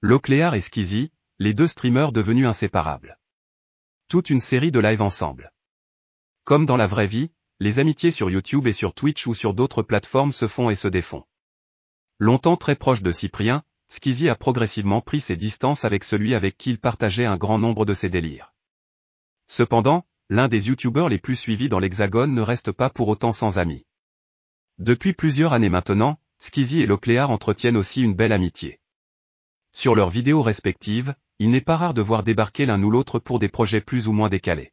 Locléar et Skizzy, les deux streamers devenus inséparables. Toute une série de lives ensemble. Comme dans la vraie vie, les amitiés sur YouTube et sur Twitch ou sur d'autres plateformes se font et se défont. Longtemps très proche de Cyprien, Skizzy a progressivement pris ses distances avec celui avec qui il partageait un grand nombre de ses délires. Cependant, l'un des youtubeurs les plus suivis dans l'Hexagone ne reste pas pour autant sans amis. Depuis plusieurs années maintenant, Skizzy et Locléar entretiennent aussi une belle amitié. Sur leurs vidéos respectives, il n'est pas rare de voir débarquer l'un ou l'autre pour des projets plus ou moins décalés.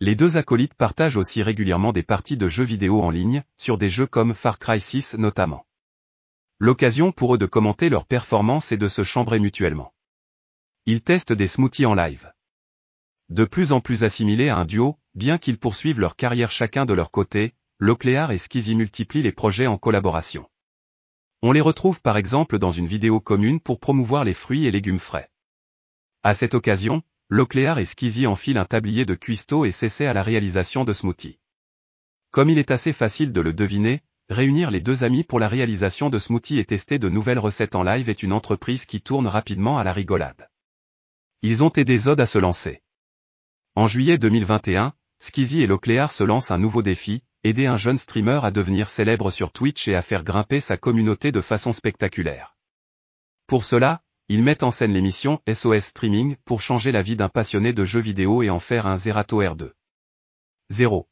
Les deux acolytes partagent aussi régulièrement des parties de jeux vidéo en ligne, sur des jeux comme Far Cry 6 notamment. L'occasion pour eux de commenter leurs performances et de se chambrer mutuellement. Ils testent des smoothies en live. De plus en plus assimilés à un duo, bien qu'ils poursuivent leur carrière chacun de leur côté, Locléar et Skizzy multiplient les projets en collaboration. On les retrouve par exemple dans une vidéo commune pour promouvoir les fruits et légumes frais. À cette occasion, Locléar et Skizzy enfilent un tablier de cuistot et s'essaient à la réalisation de smoothies. Comme il est assez facile de le deviner, réunir les deux amis pour la réalisation de smoothies et tester de nouvelles recettes en live est une entreprise qui tourne rapidement à la rigolade. Ils ont aidé Zod à se lancer. En juillet 2021, Skizzy et Locléar se lancent un nouveau défi, aider un jeune streamer à devenir célèbre sur Twitch et à faire grimper sa communauté de façon spectaculaire. Pour cela, ils mettent en scène l'émission SOS Streaming pour changer la vie d'un passionné de jeux vidéo et en faire un Zerato R2. 0.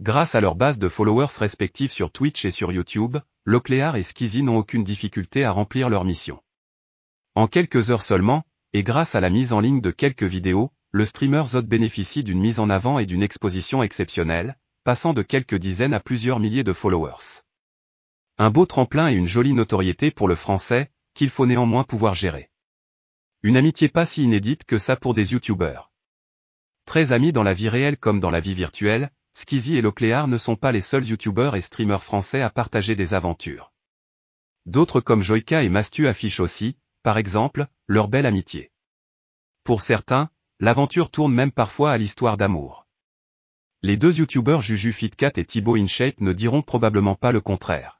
Grâce à leur base de followers respectifs sur Twitch et sur YouTube, Locléar et Skizzy n'ont aucune difficulté à remplir leur mission. En quelques heures seulement, et grâce à la mise en ligne de quelques vidéos, le streamer Zod bénéficie d'une mise en avant et d'une exposition exceptionnelle, passant de quelques dizaines à plusieurs milliers de followers. Un beau tremplin et une jolie notoriété pour le français, qu'il faut néanmoins pouvoir gérer. Une amitié pas si inédite que ça pour des youtubeurs. Très amis dans la vie réelle comme dans la vie virtuelle, Skizzy et Locléar ne sont pas les seuls youtubeurs et streamers français à partager des aventures. D'autres comme Joyka et Mastu affichent aussi, par exemple, leur belle amitié. Pour certains, l'aventure tourne même parfois à l'histoire d'amour. Les deux youtubeurs Juju Fitcat et Thibaut InShape ne diront probablement pas le contraire.